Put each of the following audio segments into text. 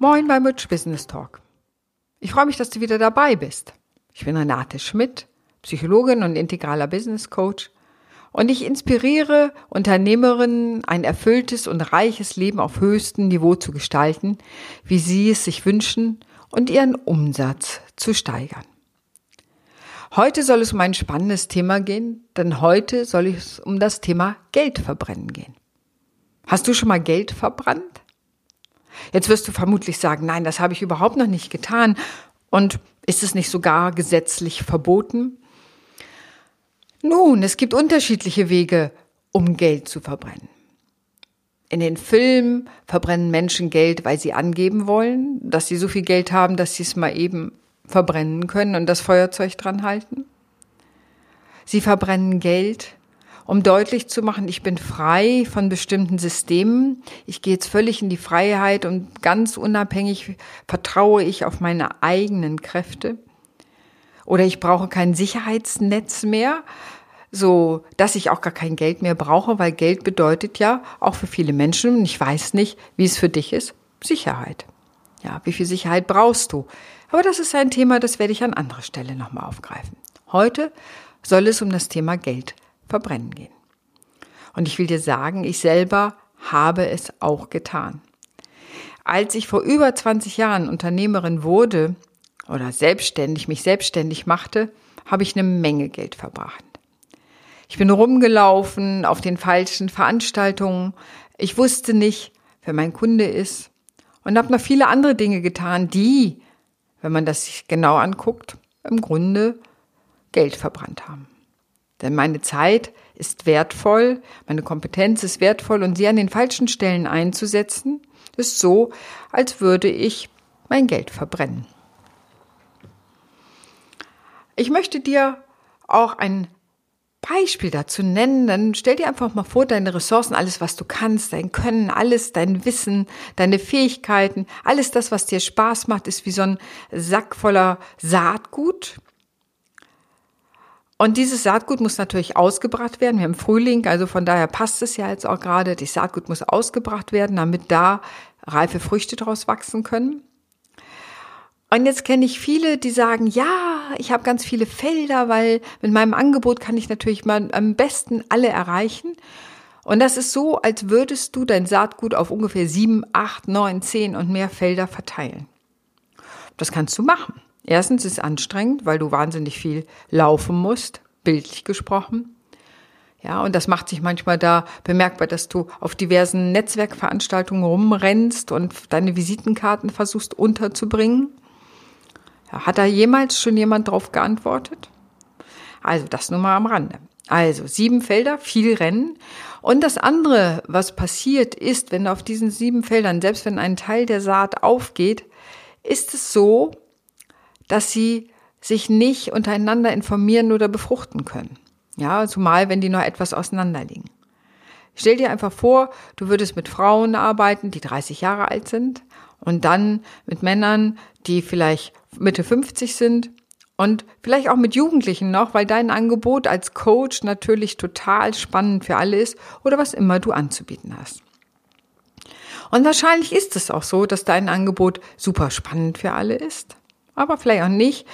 Moin beim Rich Business Talk. Ich freue mich, dass du wieder dabei bist. Ich bin Renate Schmidt, Psychologin und integraler Business Coach und ich inspiriere Unternehmerinnen, ein erfülltes und reiches Leben auf höchstem Niveau zu gestalten, wie sie es sich wünschen und ihren Umsatz zu steigern. Heute soll es um ein spannendes Thema gehen, denn heute soll es um das Thema Geld verbrennen gehen. Hast du schon mal Geld verbrannt? Jetzt wirst du vermutlich sagen, nein, das habe ich überhaupt noch nicht getan. Und ist es nicht sogar gesetzlich verboten? Nun, es gibt unterschiedliche Wege, um Geld zu verbrennen. In den Filmen verbrennen Menschen Geld, weil sie angeben wollen, dass sie so viel Geld haben, dass sie es mal eben verbrennen können und das Feuerzeug dran halten. Sie verbrennen Geld, um deutlich zu machen, ich bin frei von bestimmten Systemen. Ich gehe jetzt völlig in die Freiheit und ganz unabhängig vertraue ich auf meine eigenen Kräfte. Oder ich brauche kein Sicherheitsnetz mehr, so dass ich auch gar kein Geld mehr brauche, weil Geld bedeutet ja auch für viele Menschen, und ich weiß nicht, wie es für dich ist, Sicherheit. Ja, wie viel Sicherheit brauchst du? Aber das ist ein Thema, das werde ich an anderer Stelle nochmal aufgreifen. Heute soll es um das Thema Geld verbrennen gehen. Und ich will dir sagen, ich selber habe es auch getan. Als ich vor über 20 Jahren Unternehmerin wurde oder selbstständig, mich selbstständig machte, habe ich eine Menge Geld verbracht. Ich bin rumgelaufen auf den falschen Veranstaltungen. Ich wusste nicht, wer mein Kunde ist und habe noch viele andere Dinge getan, die, wenn man das sich genau anguckt, im Grunde Geld verbrannt haben. Denn meine Zeit ist wertvoll, meine Kompetenz ist wertvoll und sie an den falschen Stellen einzusetzen, ist so, als würde ich mein Geld verbrennen. Ich möchte dir auch ein Beispiel dazu nennen, dann stell dir einfach mal vor, deine Ressourcen, alles, was du kannst, dein Können, alles, dein Wissen, deine Fähigkeiten, alles das, was dir Spaß macht, ist wie so ein Sack voller Saatgut. Und dieses Saatgut muss natürlich ausgebracht werden. Wir haben Frühling, also von daher passt es ja jetzt auch gerade. Das Saatgut muss ausgebracht werden, damit da reife Früchte draus wachsen können. Und jetzt kenne ich viele, die sagen, ja, ich habe ganz viele Felder, weil mit meinem Angebot kann ich natürlich mal am besten alle erreichen. Und das ist so, als würdest du dein Saatgut auf ungefähr sieben, acht, neun, zehn und mehr Felder verteilen. Das kannst du machen. Erstens ist es anstrengend, weil du wahnsinnig viel laufen musst, bildlich gesprochen. Ja, und das macht sich manchmal da bemerkbar, dass du auf diversen Netzwerkveranstaltungen rumrennst und deine Visitenkarten versuchst unterzubringen. Hat da jemals schon jemand drauf geantwortet? Also das nur mal am Rande. Also sieben Felder, viel Rennen. Und das andere, was passiert ist, wenn auf diesen sieben Feldern, selbst wenn ein Teil der Saat aufgeht, ist es so, dass sie sich nicht untereinander informieren oder befruchten können. Ja, zumal wenn die noch etwas auseinanderliegen. Stell dir einfach vor, du würdest mit Frauen arbeiten, die 30 Jahre alt sind und dann mit Männern, die vielleicht Mitte 50 sind und vielleicht auch mit Jugendlichen noch, weil dein Angebot als Coach natürlich total spannend für alle ist oder was immer du anzubieten hast. Und wahrscheinlich ist es auch so, dass dein Angebot super spannend für alle ist aber vielleicht auch nicht.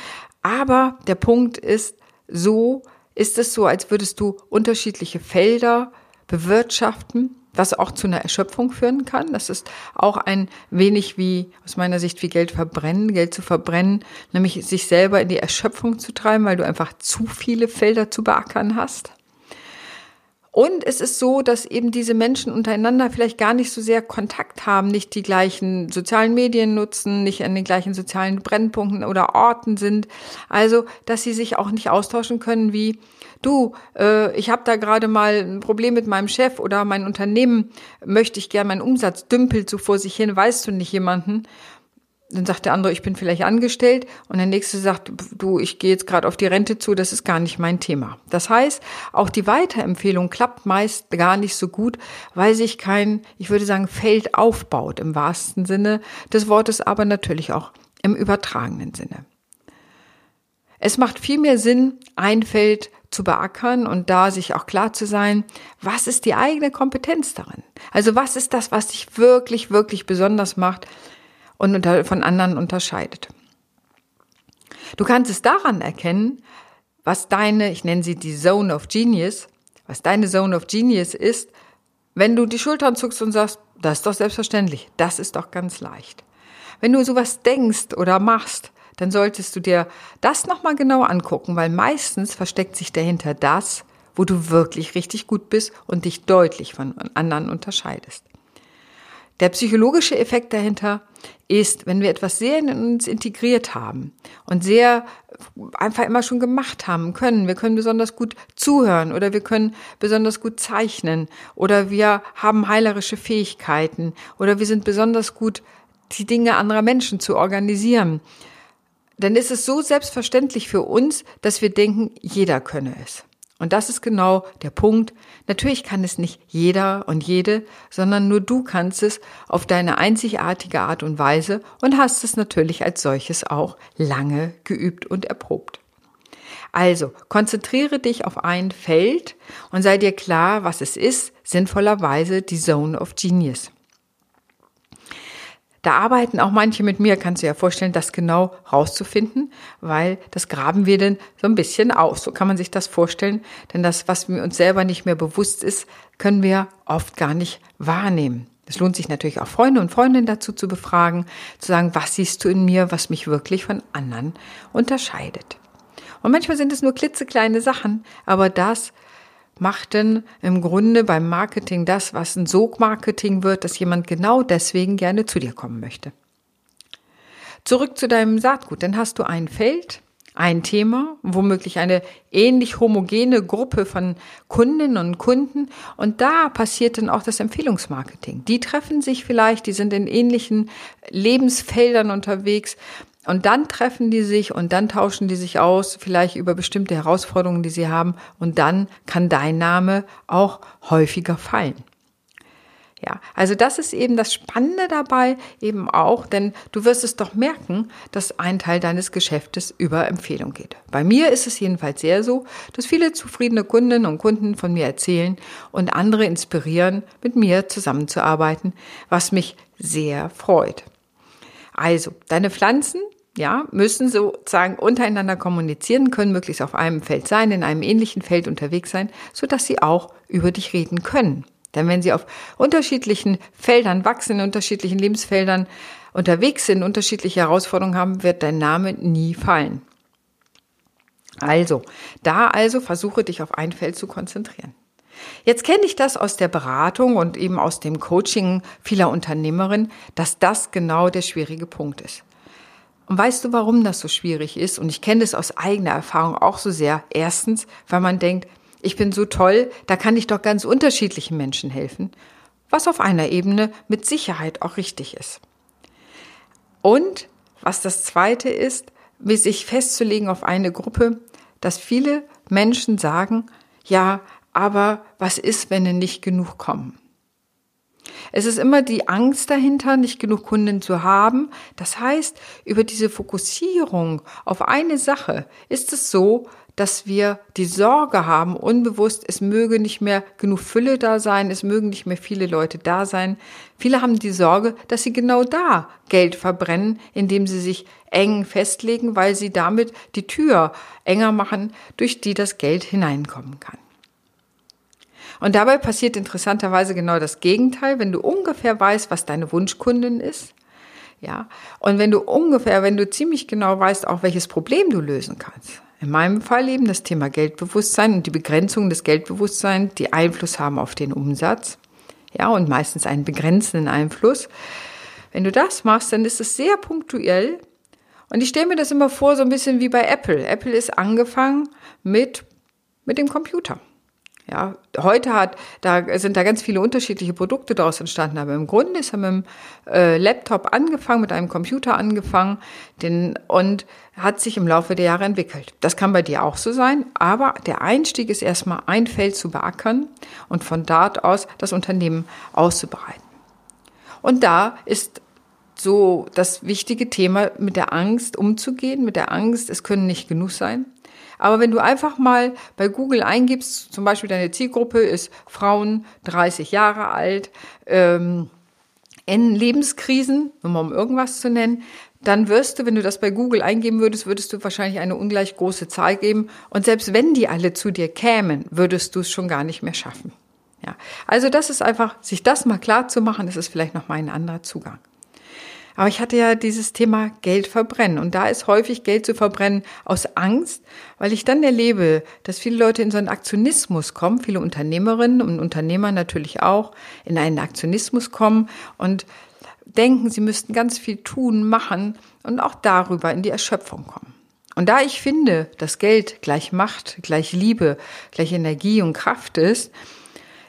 Aber der Punkt ist, so ist es so, als würdest du unterschiedliche Felder bewirtschaften, was auch zu einer Erschöpfung führen kann. Das ist auch ein wenig wie, aus meiner Sicht, wie Geld verbrennen, Geld zu verbrennen, nämlich sich selber in die Erschöpfung zu treiben, weil du einfach zu viele Felder zu beackern hast. Und es ist so, dass eben diese Menschen untereinander vielleicht gar nicht so sehr Kontakt haben, nicht die gleichen sozialen Medien nutzen, nicht an den gleichen sozialen Brennpunkten oder Orten sind. Also, dass sie sich auch nicht austauschen können wie du, äh, ich habe da gerade mal ein Problem mit meinem Chef oder mein Unternehmen möchte ich gern, mein Umsatz dümpelt so vor sich hin, weißt du nicht jemanden. Dann sagt der andere, ich bin vielleicht angestellt und der nächste sagt, du, ich gehe jetzt gerade auf die Rente zu, das ist gar nicht mein Thema. Das heißt, auch die Weiterempfehlung klappt meist gar nicht so gut, weil sich kein, ich würde sagen, Feld aufbaut im wahrsten Sinne des Wortes, aber natürlich auch im übertragenen Sinne. Es macht viel mehr Sinn, ein Feld zu beackern und da sich auch klar zu sein, was ist die eigene Kompetenz darin? Also was ist das, was dich wirklich, wirklich besonders macht? Und unter, von anderen unterscheidet. Du kannst es daran erkennen, was deine, ich nenne sie die Zone of Genius, was deine Zone of Genius ist, wenn du die Schultern zuckst und sagst, das ist doch selbstverständlich, das ist doch ganz leicht. Wenn du sowas denkst oder machst, dann solltest du dir das nochmal genau angucken, weil meistens versteckt sich dahinter das, wo du wirklich richtig gut bist und dich deutlich von anderen unterscheidest. Der psychologische Effekt dahinter ist, wenn wir etwas sehr in uns integriert haben und sehr einfach immer schon gemacht haben können. Wir können besonders gut zuhören oder wir können besonders gut zeichnen oder wir haben heilerische Fähigkeiten oder wir sind besonders gut, die Dinge anderer Menschen zu organisieren. Dann ist es so selbstverständlich für uns, dass wir denken, jeder könne es. Und das ist genau der Punkt. Natürlich kann es nicht jeder und jede, sondern nur du kannst es auf deine einzigartige Art und Weise und hast es natürlich als solches auch lange geübt und erprobt. Also konzentriere dich auf ein Feld und sei dir klar, was es ist, sinnvollerweise die Zone of Genius. Da arbeiten auch manche mit mir, kannst du dir ja vorstellen, das genau rauszufinden, weil das graben wir dann so ein bisschen aus. So kann man sich das vorstellen, denn das, was mir uns selber nicht mehr bewusst ist, können wir oft gar nicht wahrnehmen. Es lohnt sich natürlich auch Freunde und Freundinnen dazu zu befragen, zu sagen, was siehst du in mir, was mich wirklich von anderen unterscheidet. Und manchmal sind es nur klitzekleine Sachen, aber das macht denn im Grunde beim Marketing das, was ein Sogmarketing wird, dass jemand genau deswegen gerne zu dir kommen möchte. Zurück zu deinem Saatgut. Dann hast du ein Feld, ein Thema, womöglich eine ähnlich homogene Gruppe von Kundinnen und Kunden. Und da passiert dann auch das Empfehlungsmarketing. Die treffen sich vielleicht, die sind in ähnlichen Lebensfeldern unterwegs und dann treffen die sich und dann tauschen die sich aus, vielleicht über bestimmte Herausforderungen, die sie haben. Und dann kann dein Name auch häufiger fallen. Ja, also das ist eben das Spannende dabei eben auch, denn du wirst es doch merken, dass ein Teil deines Geschäftes über Empfehlung geht. Bei mir ist es jedenfalls sehr so, dass viele zufriedene Kundinnen und Kunden von mir erzählen und andere inspirieren, mit mir zusammenzuarbeiten, was mich sehr freut. Also, deine Pflanzen ja, müssen sozusagen untereinander kommunizieren, können möglichst auf einem Feld sein, in einem ähnlichen Feld unterwegs sein, so dass sie auch über dich reden können. Denn wenn sie auf unterschiedlichen Feldern wachsen, in unterschiedlichen Lebensfeldern unterwegs sind, unterschiedliche Herausforderungen haben, wird dein Name nie fallen. Also, da also versuche dich auf ein Feld zu konzentrieren. Jetzt kenne ich das aus der Beratung und eben aus dem Coaching vieler Unternehmerinnen, dass das genau der schwierige Punkt ist. Und weißt du, warum das so schwierig ist? Und ich kenne das aus eigener Erfahrung auch so sehr. Erstens, weil man denkt, ich bin so toll, da kann ich doch ganz unterschiedlichen Menschen helfen, was auf einer Ebene mit Sicherheit auch richtig ist. Und was das Zweite ist, sich festzulegen auf eine Gruppe, dass viele Menschen sagen, ja, aber was ist, wenn nicht genug kommen? Es ist immer die Angst dahinter, nicht genug Kunden zu haben. Das heißt, über diese Fokussierung auf eine Sache ist es so, dass wir die Sorge haben, unbewusst, es möge nicht mehr genug Fülle da sein, es mögen nicht mehr viele Leute da sein. Viele haben die Sorge, dass sie genau da Geld verbrennen, indem sie sich eng festlegen, weil sie damit die Tür enger machen, durch die das Geld hineinkommen kann. Und dabei passiert interessanterweise genau das Gegenteil, wenn du ungefähr weißt, was deine Wunschkundin ist. Ja, und wenn du ungefähr, wenn du ziemlich genau weißt, auch welches Problem du lösen kannst. In meinem Fall eben das Thema Geldbewusstsein und die Begrenzung des Geldbewusstseins, die Einfluss haben auf den Umsatz. Ja, und meistens einen begrenzenden Einfluss. Wenn du das machst, dann ist es sehr punktuell. Und ich stelle mir das immer vor, so ein bisschen wie bei Apple. Apple ist angefangen mit, mit dem Computer. Ja, heute hat, da sind da ganz viele unterschiedliche Produkte daraus entstanden, aber im Grunde ist er mit dem äh, Laptop angefangen, mit einem Computer angefangen den, und hat sich im Laufe der Jahre entwickelt. Das kann bei dir auch so sein, aber der Einstieg ist erstmal ein Feld zu beackern und von dort aus das Unternehmen auszubreiten. Und da ist so das wichtige Thema, mit der Angst umzugehen, mit der Angst, es können nicht genug sein. Aber wenn du einfach mal bei Google eingibst, zum Beispiel deine Zielgruppe ist Frauen 30 Jahre alt, ähm, in Lebenskrisen, nur mal um irgendwas zu nennen, dann wirst du, wenn du das bei Google eingeben würdest, würdest du wahrscheinlich eine ungleich große Zahl geben. Und selbst wenn die alle zu dir kämen, würdest du es schon gar nicht mehr schaffen. Ja, also das ist einfach, sich das mal klar zu machen, das ist vielleicht noch mal ein anderer Zugang. Aber ich hatte ja dieses Thema Geld verbrennen. Und da ist häufig Geld zu verbrennen aus Angst, weil ich dann erlebe, dass viele Leute in so einen Aktionismus kommen, viele Unternehmerinnen und Unternehmer natürlich auch, in einen Aktionismus kommen und denken, sie müssten ganz viel tun, machen und auch darüber in die Erschöpfung kommen. Und da ich finde, dass Geld gleich Macht, gleich Liebe, gleich Energie und Kraft ist,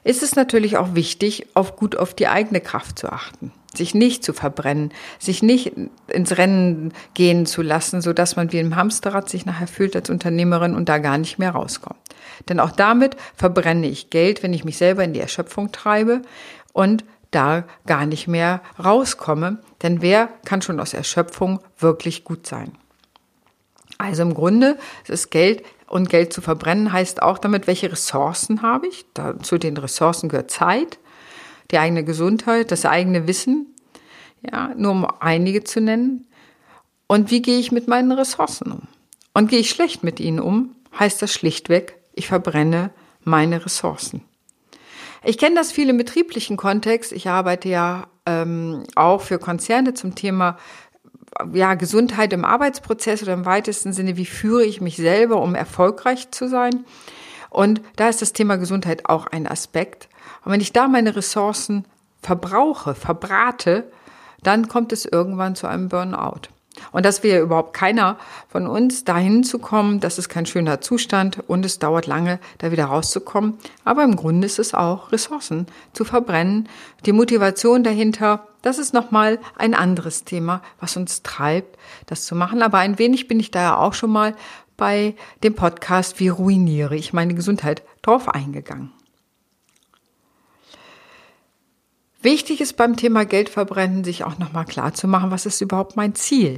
ist es natürlich auch wichtig, auf gut auf die eigene Kraft zu achten, sich nicht zu verbrennen, sich nicht ins Rennen gehen zu lassen, so dass man wie im Hamsterrad sich nachher fühlt als Unternehmerin und da gar nicht mehr rauskommt. Denn auch damit verbrenne ich Geld, wenn ich mich selber in die Erschöpfung treibe und da gar nicht mehr rauskomme. Denn wer kann schon aus Erschöpfung wirklich gut sein? Also im Grunde ist Geld und Geld zu verbrennen heißt auch damit, welche Ressourcen habe ich. Da, zu den Ressourcen gehört Zeit, die eigene Gesundheit, das eigene Wissen, ja, nur um einige zu nennen. Und wie gehe ich mit meinen Ressourcen um? Und gehe ich schlecht mit ihnen um, heißt das schlichtweg, ich verbrenne meine Ressourcen. Ich kenne das viel im betrieblichen Kontext. Ich arbeite ja ähm, auch für Konzerne zum Thema ja, Gesundheit im Arbeitsprozess oder im weitesten Sinne, wie führe ich mich selber, um erfolgreich zu sein. Und da ist das Thema Gesundheit auch ein Aspekt. Und wenn ich da meine Ressourcen verbrauche, verbrate, dann kommt es irgendwann zu einem Burnout. Und das wäre überhaupt keiner von uns, dahin zu kommen. Das ist kein schöner Zustand und es dauert lange, da wieder rauszukommen. Aber im Grunde ist es auch, Ressourcen zu verbrennen. Die Motivation dahinter, das ist nochmal ein anderes Thema, was uns treibt, das zu machen. Aber ein wenig bin ich da ja auch schon mal bei dem Podcast Wie ruiniere ich meine Gesundheit drauf eingegangen. Wichtig ist beim Thema Geldverbrennen, sich auch nochmal klar zu machen, was ist überhaupt mein Ziel?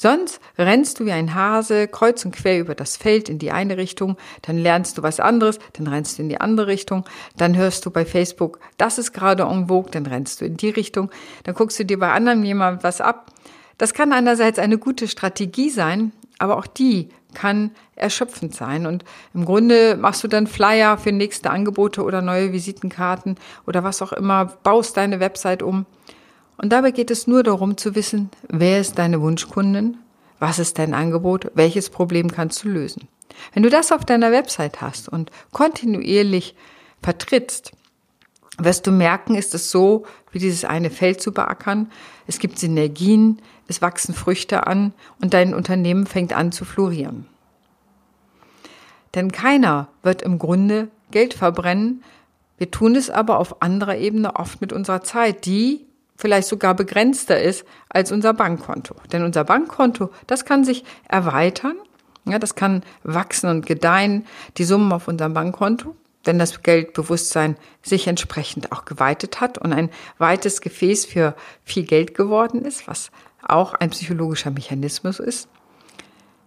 Sonst rennst du wie ein Hase kreuz und quer über das Feld in die eine Richtung, dann lernst du was anderes, dann rennst du in die andere Richtung, dann hörst du bei Facebook, das ist gerade en vogue, dann rennst du in die Richtung, dann guckst du dir bei anderen jemand was ab. Das kann einerseits eine gute Strategie sein, aber auch die kann erschöpfend sein. Und im Grunde machst du dann Flyer für nächste Angebote oder neue Visitenkarten oder was auch immer, baust deine Website um. Und dabei geht es nur darum zu wissen, wer ist deine Wunschkundin, was ist dein Angebot, welches Problem kannst du lösen. Wenn du das auf deiner Website hast und kontinuierlich vertrittst, wirst du merken, ist es so, wie dieses eine Feld zu beackern. Es gibt Synergien, es wachsen Früchte an und dein Unternehmen fängt an zu florieren. Denn keiner wird im Grunde Geld verbrennen. Wir tun es aber auf anderer Ebene oft mit unserer Zeit, die vielleicht sogar begrenzter ist als unser Bankkonto. Denn unser Bankkonto, das kann sich erweitern, ja, das kann wachsen und gedeihen, die Summen auf unserem Bankkonto wenn das Geldbewusstsein sich entsprechend auch geweitet hat und ein weites Gefäß für viel Geld geworden ist, was auch ein psychologischer Mechanismus ist.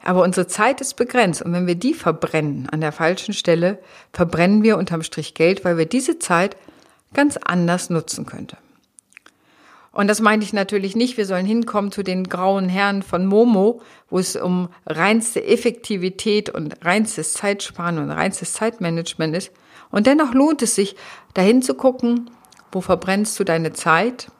Aber unsere Zeit ist begrenzt und wenn wir die verbrennen an der falschen Stelle, verbrennen wir unterm Strich Geld, weil wir diese Zeit ganz anders nutzen könnte. Und das meine ich natürlich nicht, wir sollen hinkommen zu den grauen Herren von Momo, wo es um reinste Effektivität und reinstes Zeitsparen und reinstes Zeitmanagement ist, und dennoch lohnt es sich, dahin zu gucken, wo verbrennst du deine Zeit?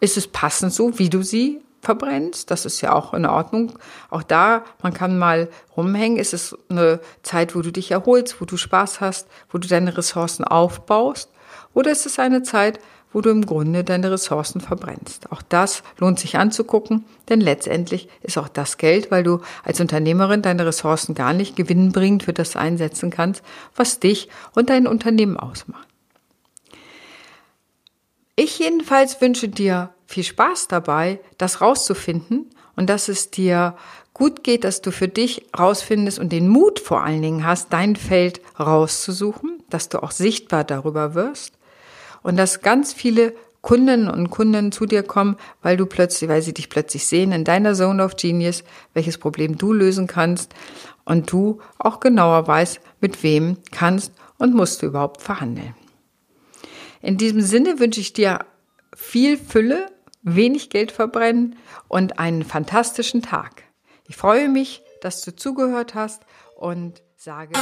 Ist es passend so, wie du sie verbrennst? Das ist ja auch in Ordnung. Auch da, man kann mal rumhängen. Ist es eine Zeit, wo du dich erholst, wo du Spaß hast, wo du deine Ressourcen aufbaust? Oder ist es eine Zeit, wo du im Grunde deine Ressourcen verbrennst. Auch das lohnt sich anzugucken, denn letztendlich ist auch das Geld, weil du als Unternehmerin deine Ressourcen gar nicht gewinnbringend für das einsetzen kannst, was dich und dein Unternehmen ausmacht. Ich jedenfalls wünsche dir viel Spaß dabei, das rauszufinden und dass es dir gut geht, dass du für dich rausfindest und den Mut vor allen Dingen hast, dein Feld rauszusuchen, dass du auch sichtbar darüber wirst und dass ganz viele Kunden und Kunden zu dir kommen, weil du plötzlich, weil sie dich plötzlich sehen in deiner Zone of Genius, welches Problem du lösen kannst und du auch genauer weißt, mit wem kannst und musst du überhaupt verhandeln. In diesem Sinne wünsche ich dir viel Fülle, wenig Geld verbrennen und einen fantastischen Tag. Ich freue mich, dass du zugehört hast und sage.